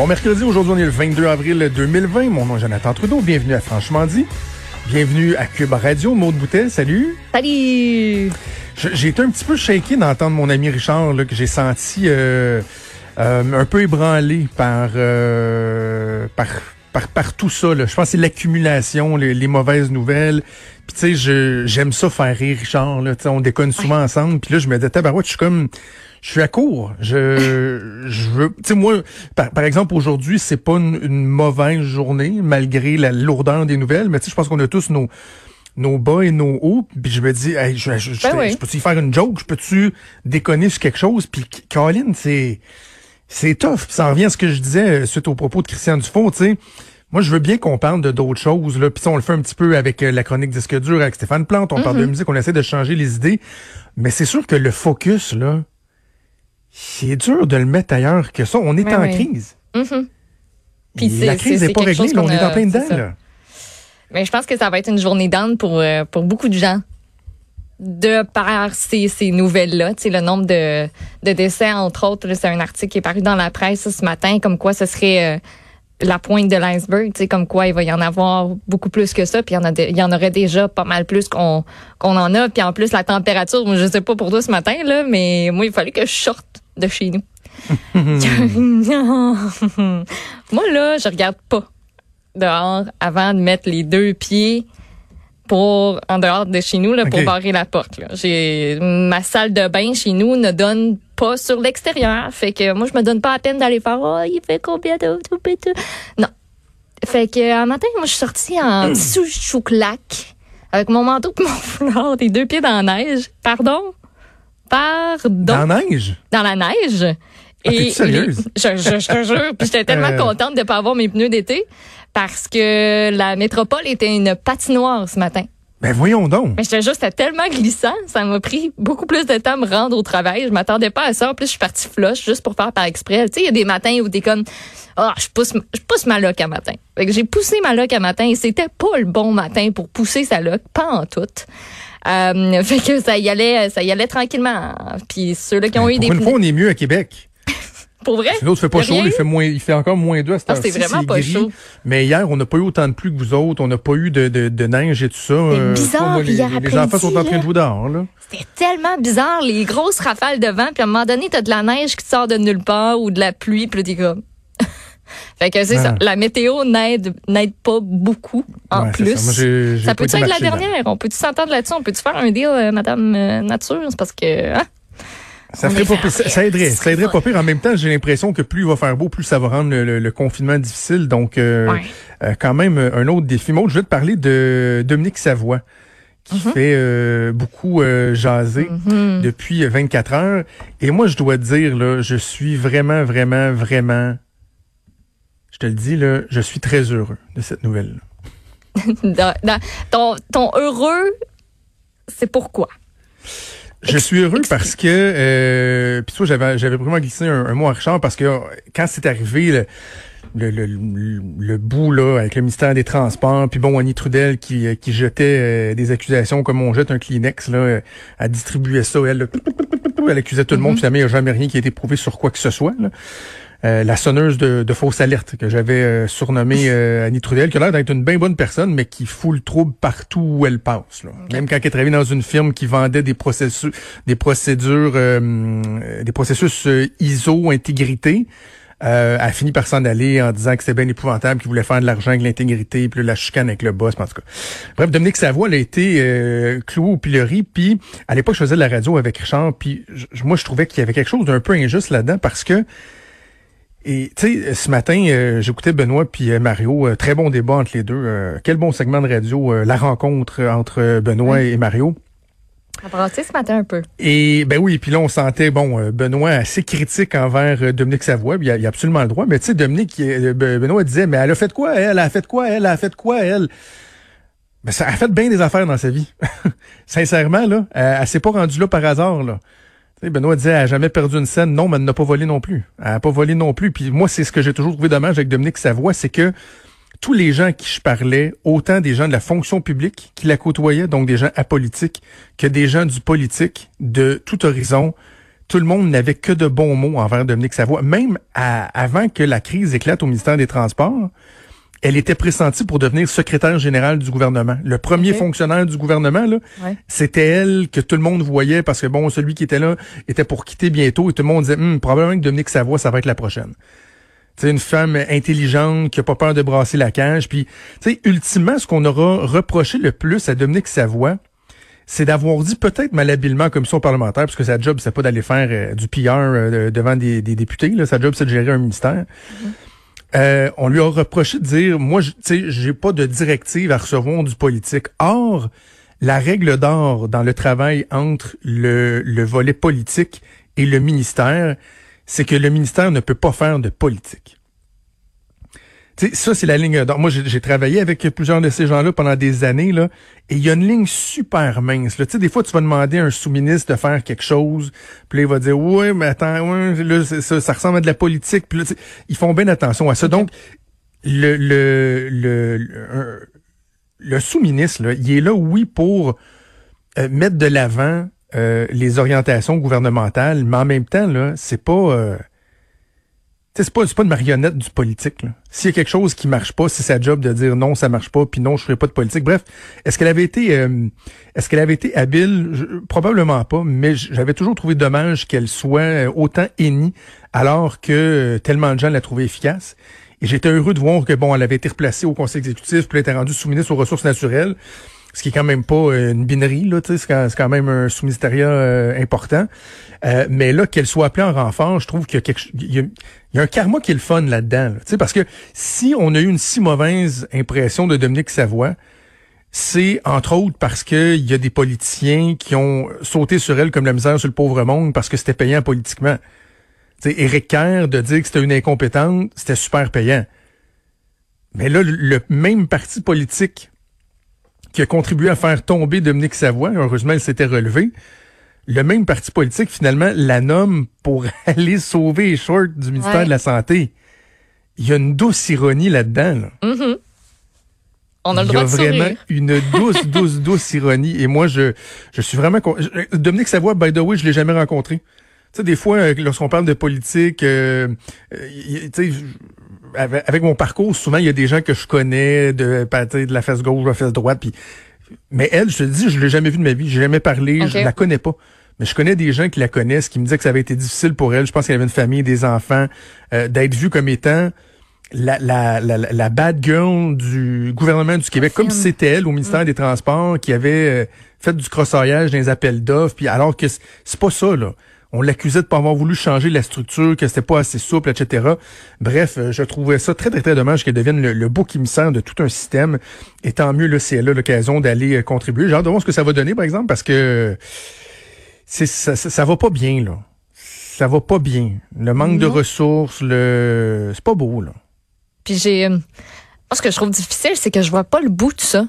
Bon mercredi, aujourd'hui on est le 22 avril 2020. Mon nom est Jonathan Trudeau. Bienvenue à Franchement dit. Bienvenue à Cube Radio. Maud Boutet, salut. Salut. J'ai été un petit peu shaké d'entendre mon ami Richard là, que j'ai senti euh, euh, un peu ébranlé par, euh, par par, par tout ça. Là. Je pense que c'est l'accumulation, les, les, mauvaises nouvelles. Puis tu sais, j'aime ça faire rire Richard. Là. on déconne souvent ensemble. Puis là, je me disais, tabarouette, je suis comme je suis à court. Je, je veux, tu sais, moi, par, par exemple, aujourd'hui, c'est pas une, mauvaise journée, malgré la lourdeur des nouvelles, mais tu sais, je pense qu'on a tous nos, nos bas et nos hauts, puis je me dis, hey, je, je, je, ben peux-tu faire une joke, je peux-tu déconner sur quelque chose, puis Colin, c'est, c'est tough. ça revient à ce que je disais euh, suite au propos de Christian Dufault, tu sais. Moi, je veux bien qu'on parle de d'autres choses. Là. Puis on le fait un petit peu avec euh, la chronique disque dur avec Stéphane Plante. On parle de mm-hmm. musique, on essaie de changer les idées. Mais c'est sûr que le focus, là, c'est dur de le mettre ailleurs que ça. On est en crise. Mm-hmm. la crise n'est pas réglée, on, est en plein dedans. Mais je pense que ça va être une journée d'âne pour, euh, pour beaucoup de gens. De par ces, ces nouvelles-là, tu sais, le nombre de, de décès, entre autres, c'est un article qui est paru dans la presse ce matin, comme quoi ce serait euh, la pointe de l'iceberg, tu sais, comme quoi il va y en avoir beaucoup plus que ça, puis il y en, a il y en aurait déjà pas mal plus qu'on qu'on en a, puis en plus la température, je sais pas pour toi ce matin là, mais moi il fallait que je sorte de chez nous. Moi, là, je regarde pas dehors avant de mettre les deux pieds pour en dehors de chez nous là, pour barrer la porte. J'ai ma salle de bain chez nous ne donne pas sur l'extérieur, fait que moi je me donne pas la peine d'aller faire oh il fait combien de non. Fait que un matin moi je suis sortie en sous chouclac avec mon manteau et mon foulard, des deux pieds dans la neige. Pardon? Pardon. Dans la neige? Dans la neige. Ah, et sérieuse? je, je, je, jure. Puis j'étais tellement euh. contente de pas avoir mes pneus d'été parce que la métropole était une patinoire ce matin. Ben voyons donc. Mais j'étais juste, tellement glissant, ça m'a pris beaucoup plus de temps à me rendre au travail. Je m'attendais pas à ça. En plus, je suis partie flush juste pour faire par exprès. Tu sais, il y a des matins où t'es comme, ah, je pousse, je pousse ma loc à matin. Fait que j'ai poussé ma loc à matin et c'était pas le bon matin pour pousser sa loc, pas en tout. Euh, fait que ça y allait, ça y allait tranquillement. Puis ceux-là qui ont ben, eu des. Pour une fois, on est mieux à Québec. Pour vrai? L'autre fait pas chaud, il fait moins, il fait encore moins doux à cette ah, C'est vraiment pas chaud. Mais hier, on n'a pas eu autant de pluie que vous autres. On n'a pas eu de, de, de, neige et tout ça. C'est euh, bizarre, les, hier les enfants sont en train de jouer dehors, là. C'était tellement bizarre, les grosses rafales de vent. Puis à un moment donné, t'as de la neige qui sort de nulle part ou de la pluie. Puis t'es comme... Fait que c'est ça. La météo n'aide n'aide pas beaucoup en plus. Ça, peut être la dernière? On peut-tu s'entendre là-dessus? On peut-tu faire un deal, euh, Madame euh, Nature? C'est parce que. Hein? Ça, ferait pas pire, ça, aiderait, ça aiderait pas pire. En même temps, j'ai l'impression que plus il va faire beau, plus ça va rendre le, confinement difficile. Donc, euh, quand même, un autre défi. Moi, je vais te parler de Dominique Savoie qui mm-hmm. fait beaucoup jaser mm-hmm. depuis 24 heures. Et moi, je dois te dire, là, je suis vraiment, vraiment, vraiment je te le dis, là, je suis très heureux de cette nouvelle. ton, ton heureux, c'est pourquoi? Je suis heureux parce que euh, puis toi j'avais j'avais vraiment glissé un, mot à Richard parce que quand c'est arrivé le, le, le, bout là avec le ministère des Transports, puis bon Annie Trudel qui, qui jetait euh, des accusations comme on jette un Kleenex là, à distribuer ça, elle, elle accusait tout le monde, finalement il n'y a jamais rien qui a été prouvé sur quoi que ce soit. Là. Euh, la sonneuse de, de fausse alerte que j'avais euh, surnommée euh, Annie Trudel, qui a l'air d'être une bien bonne personne, mais qui fout le trouble partout où elle passe. Là. Même quand elle travaillait dans une firme qui vendait des processus, des procédures, des processus ISO intégrité. Euh, a fini par s'en aller en disant que c'était bien épouvantable, qu'il voulait faire de l'argent avec l'intégrité, puis la chicane avec le boss, en tout cas. Bref, Dominique Savoie, elle a été euh, clouée au pilori, puis à l'époque, je faisais de la radio avec Richard, puis moi, je trouvais qu'il y avait quelque chose d'un peu injuste là-dedans, parce que et tu sais, ce matin, euh, j'écoutais Benoît puis euh, Mario, euh, très bon débat entre les deux. quel bon segment de radio, la rencontre entre Benoît et Mario. Embrassé ce matin un peu. Et ben oui, puis là on sentait bon Benoît assez critique envers Dominique Savoie, il a, il a absolument le droit. Mais tu sais, Dominique, Benoît disait, mais elle a fait quoi elle, elle a fait quoi elle, elle a fait quoi elle? Ben ça a fait bien des affaires dans sa vie. Sincèrement là, elle, elle s'est pas rendue là par hasard là. Benoît disait, elle jamais perdu une scène. Non, mais elle n'a pas volé non plus. Elle n'a pas volé non plus. Puis moi, c'est ce que j'ai toujours trouvé dommage avec Dominique Savoie, c'est que tous les gens qui je parlais, autant des gens de la fonction publique qui la côtoyaient, donc des gens apolitiques, que des gens du politique, de tout horizon, tout le monde n'avait que de bons mots envers Dominique Savoie. Même avant que la crise éclate au ministère des Transports, elle était pressentie pour devenir secrétaire générale du gouvernement. Le premier fonctionnaire du gouvernement, là, c'était elle que tout le monde voyait parce que bon, celui qui était là était pour quitter bientôt et tout le monde disait hum, probablement que Dominique Savoie, ça va être la prochaine. C'est une femme intelligente qui a pas peur de brasser la cage. Puis, tu sais, ultimement, ce qu'on aura reproché le plus à Dominique Savoie, c'est d'avoir dit peut-être malhabilement comme son parlementaire, parce que sa job, c'est pas d'aller faire euh, du PR euh, devant des, députés. Là. Sa job, c'est de gérer un ministère. Mm-hmm. Euh, on lui a reproché de dire, moi, tu sais, j'ai pas de directive à recevoir du politique. Or, la règle d'or dans le travail entre le, le volet politique et le ministère, c'est que le ministère ne peut pas faire de politique. Sais, ça, c'est la ligne d'or. Moi, j'ai travaillé avec plusieurs de ces gens-là pendant des années, là, et il y a une ligne super mince. Là. sais, des fois, tu vas demander à un sous-ministre de faire quelque chose, puis là, il va dire Ouais, mais attends, ouais, là, ça, ça ressemble à de la politique. Puis là, ils font bien attention à ça. Donc, le, le, le, le, sous-ministre, là, il est là, oui, pour euh, mettre de l'avant euh, les orientations gouvernementales, mais en même temps, là, c'est pas. Euh, c'est pas, pas une marionnette du politique. S'il y a quelque chose qui marche pas, c'est sa job de dire non, ça marche pas, puis non, je ferai pas de politique. Bref, est-ce qu'elle avait été euh, est-ce qu'elle avait été habile? probablement pas, mais j'avais toujours trouvé dommage qu'elle soit autant hennie alors que tellement de gens la trouvaient efficace. Et j'étais heureux de voir que bon, elle avait été replacée au conseil exécutif, puis elle était rendue sous-ministre aux ressources naturelles ce qui est quand même pas une binerie, là, c'est quand, quand, même un sous-ministériat euh, important. Euh, mais là, qu'elle soit appelée en renfort, je trouve qu'il y a quelque il y a, un karma qui est le fun là-dedans. Là, parce que si on a eu une si mauvaise impression de Dominique Savoie, c'est entre autres parce qu'il y a des politiciens qui ont sauté sur elle comme la misère sur le pauvre monde parce que c'était payant politiquement. sais, Éric Kerr, de dire que c'était une incompétente, c'était super payant. Mais là, le même parti politique qui a contribué à faire tomber Dominique Savoie. Heureusement, elle s'était relevée. Le même parti politique, finalement, la nomme pour aller sauver les shorts du ministère de la Santé. Il y a une douce ironie là-dedans. Mm-hmm. On a le Il y a vraiment une douce, douce, douce ironie. Et moi, je, je suis vraiment... Dominique Savoie, by the way, je l'ai jamais rencontré. Tu sais, des fois, euh, lorsqu'on parle de politique, euh, euh tu sais, avec, mon parcours, souvent, il y a des gens que je connais de, de la face gauche, de la face droite. Puis, mais elle, je te dis, je l'ai jamais vue de ma vie. J'ai jamais parlé. Je la connais pas. Mais je connais des gens qui la connaissent, qui me disaient que ça avait été difficile pour elle. Je pense qu'elle avait une famille, des enfants, euh, d'être vue comme étant la, la, la, la, bad girl du gouvernement du Québec, comme si c'était elle au ministère mm. des Transports qui avait euh, fait du crossoyage dans les appels d'offres. Puis alors que c'est pas ça là. On l'accusait de pas avoir voulu changer la structure, que c'était pas assez souple, etc. Bref, euh, je trouvais ça très, très, très dommage qu'elle devienne le, le bouc émissaire de tout un système. Et tant mieux, là, si elle a l'occasion d'aller euh, contribuer. J'ai hâte de voir ce que ça va donner, par exemple, parce que c'est ça, ça, va pas bien, là. Ça va pas bien. Le manque de ressources, le c'est pas beau, là. Puis j'ai... Euh, ce que je trouve difficile, c'est que je vois pas le bout de ça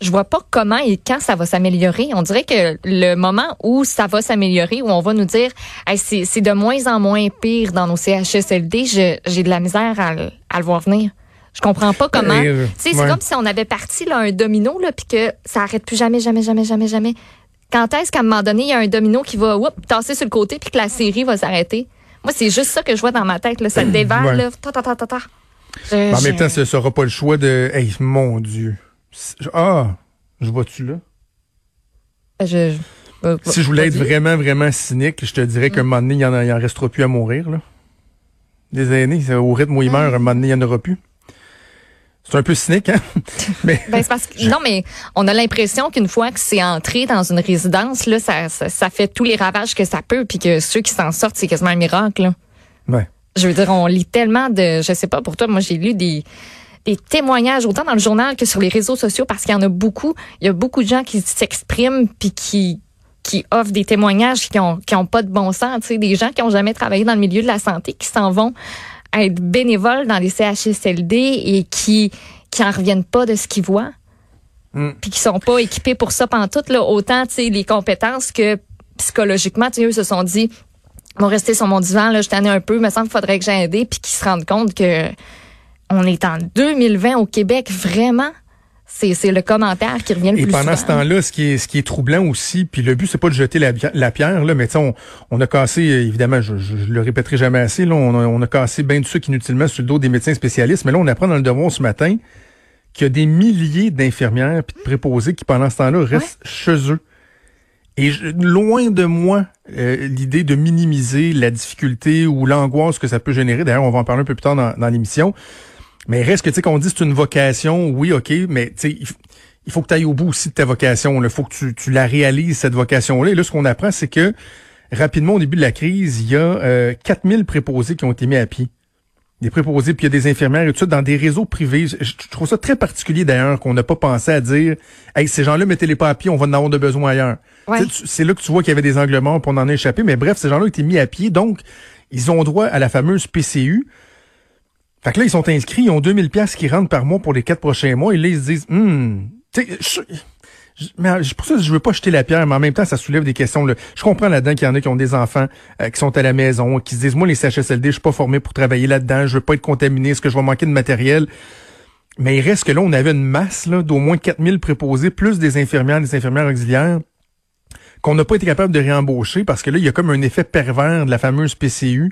je vois pas comment et quand ça va s'améliorer. On dirait que le moment où ça va s'améliorer, où on va nous dire c'est de moins en moins pire dans nos CHSLD, j'ai de la misère à, à, le voir venir. Je comprends pas comment. Euh, c'est comme si on avait parti là, un domino là, puis que ça arrête plus jamais, jamais, jamais, jamais, jamais. Quand est-ce qu'à un moment donné, il y a un domino qui va whoop, tasser sur le côté puis que la série va s'arrêter? Moi, c'est juste ça que je vois dans ma tête. Là. Ça dévale. Là. Ta, ta, ta, ta, ta. en même temps, ce sera pas le choix de. Hey, mon Dieu. Ah, je vois-tu là? Je, si je voulais être vraiment, vraiment cynique, je te dirais qu'un moment donné, il n'y en, en, restera plus à mourir. Là. Des années, au rythme où il meurt, un moment donné, il n'y en aura plus. C'est un peu cynique, hein? mais... Ben, parce que, non, mais on a l'impression qu'une fois que c'est entré dans une résidence, là, ça, ça, fait tous les ravages que ça peut, puis que ceux qui s'en sortent, c'est quasiment un miracle. Là. Ouais. Je veux dire, on lit tellement de, je sais pas pour toi, moi j'ai lu des des témoignages autant dans le journal que sur les réseaux sociaux parce qu'il y en a beaucoup. Il y a beaucoup de gens qui s'expriment puis qui qui offrent des témoignages qui ont qui ont pas de bon sens, tu sais, des gens qui ont jamais travaillé dans le milieu de la santé qui s'en vont être bénévoles dans les CHSLD et qui qui en reviennent pas de ce qu'ils voient. Mm. Puis qui sont pas équipés pour ça pantoute là, autant tu sais les compétences que psychologiquement, tu sais, eux se sont dit vont rester sur mon divan là, je t'en ai un peu, me semble qu'il faudrait que j'aide puis qu'ils se rendent compte que on est en 2020 au Québec, vraiment? c'est le commentaire qui revient le Et plus pendant souvent. ce temps-là, ce qui est ce qui est troublant aussi, puis le but c'est pas de jeter la, la pierre là, mais on, on a cassé évidemment, je, je, le répéterai jamais assez, là, on a, on a cassé bien du sucre inutilement sur le dos des médecins spécialistes, mais là on apprend dans le devoir ce matin qu'il y a des milliers d'infirmières puis de préposés qui pendant ce temps-là restent ouais. chez eux. Et je, loin de moi euh, l'idée de minimiser la difficulté ou l'angoisse que ça peut générer. D'ailleurs, on va en parler un peu plus tard dans, dans l'émission. Mais reste que tu sais qu'on dit c'est une vocation, oui, ok, mais tu sais il, faut que tu ailles au bout aussi de ta vocation. Il faut que tu, tu, la réalises cette vocation-là. Et là, ce qu'on apprend, c'est que rapidement au début de la crise, il y a euh, 4000 préposés qui ont été mis à pied. Des préposés, puis il y a des infirmières et tout ça dans des réseaux privés. Je, je trouve ça très particulier d'ailleurs qu'on n'a pas pensé à dire Hey, ces gens-là, mettez-les pas à pied, on va en avoir de besoin ailleurs. Ouais. C'est là que tu vois qu'il y avait des angles morts pour en échapper. Mais bref, ces gens-là ont été mis à pied, donc ils ont droit à la fameuse PCU. Fait que là, ils sont inscrits, ils ont 2000 pièces qui rentrent par mois pour les quatre prochains mois. Et là, ils se disent, hum, tu sais, mais pour ça, je veux pas jeter la pierre, mais en même temps, ça soulève des questions. Là. Je comprends là-dedans qu'il y en a qui ont des enfants euh, qui sont à la maison, qui se disent, moi, les CHSLD, je suis pas formé pour travailler là-dedans, je veux pas être contaminé, est-ce que je vais manquer de matériel? Mais il reste que là, on avait une masse d'au moins 4000 préposés, plus des infirmières, des infirmières auxiliaires, qu'on n'a pas été capable de réembaucher parce que là, il y a comme un effet pervers de la fameuse PCU.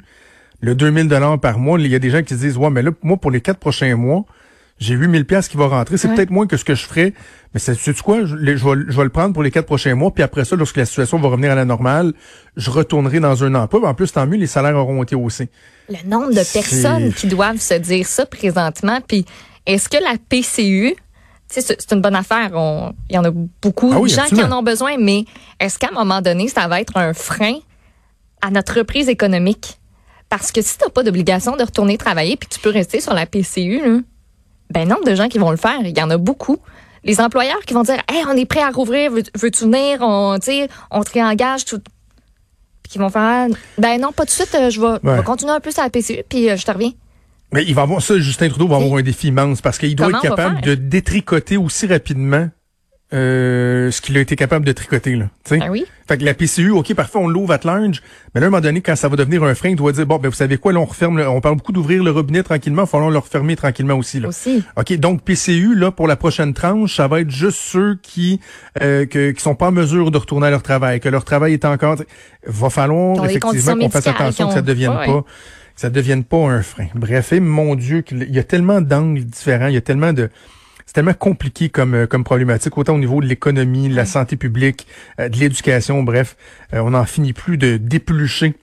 Le 2000 dollars par mois, il y a des gens qui se disent, ouais, mais là, moi, pour les quatre prochains mois, j'ai 8000 pièces qui vont rentrer. C'est Ouais. peut-être moins que ce que je ferais, mais c'est tu quoi, je, je vais, je vais le prendre pour les quatre prochains mois, puis après ça, lorsque la situation va revenir à la normale, je retournerai dans un emploi. En plus, tant mieux, les salaires auront été haussés. Le nombre de personnes qui doivent se dire ça présentement, puis est-ce que la PCU, tu sais, c'est une bonne affaire, il y en a beaucoup Ah oui, de gens qui en ont besoin, mais est-ce qu'à un moment donné, ça va être un frein à notre reprise économique? Parce que si tu n'as pas d'obligation de retourner travailler puis que tu peux rester sur la PCU, là, ben nombre de gens qui vont le faire, il y en a beaucoup. Les employeurs qui vont dire Hey, on est prêt à rouvrir, veux- veux-tu venir, on, on te réengage tout. Puis qui vont faire Ben non, pas tout de suite, euh, je vais, continuer un peu sur la PCU, puis euh, je te reviens. Mais il va avoir ça, Justin Trudeau va avoir un défi immense parce qu'il doit Comment être capable de détricoter aussi rapidement euh, ce qu'il a été capable de tricoter. Là. Ben oui. Fait que la PCU, OK, parfois on l'ouvre à large, mais là, à un moment donné, quand ça va devenir un frein, il doit dire, bon, ben vous savez quoi, là, on referme, le- on parle beaucoup d'ouvrir le robinet tranquillement, il va falloir le refermer tranquillement aussi. Là. Aussi. OK, donc PCU, là, pour la prochaine tranche, ça va être juste ceux qui euh, que, qui sont pas en mesure de retourner à leur travail, que leur travail est encore... Va falloir Dans effectivement qu'on fasse attention que ça devienne Ouais, pas que ça devienne pas un frein. Bref, et mon Dieu, il y a tellement d'angles différents, il y a tellement de... C'est tellement compliqué comme, euh, comme problématique, autant au niveau de l'économie, de la santé publique, euh, de l'éducation, bref. Euh, on n'en finit plus de déplucher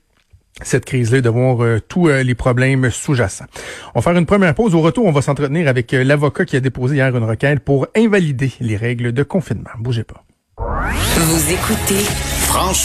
cette crise-là, et de voir euh, tous euh, les problèmes sous-jacents. On va faire une première pause. Au retour, on va s'entretenir avec euh, l'avocat qui a déposé hier une requête pour invalider les règles de confinement. Bougez pas. Vous écoutez Franchement.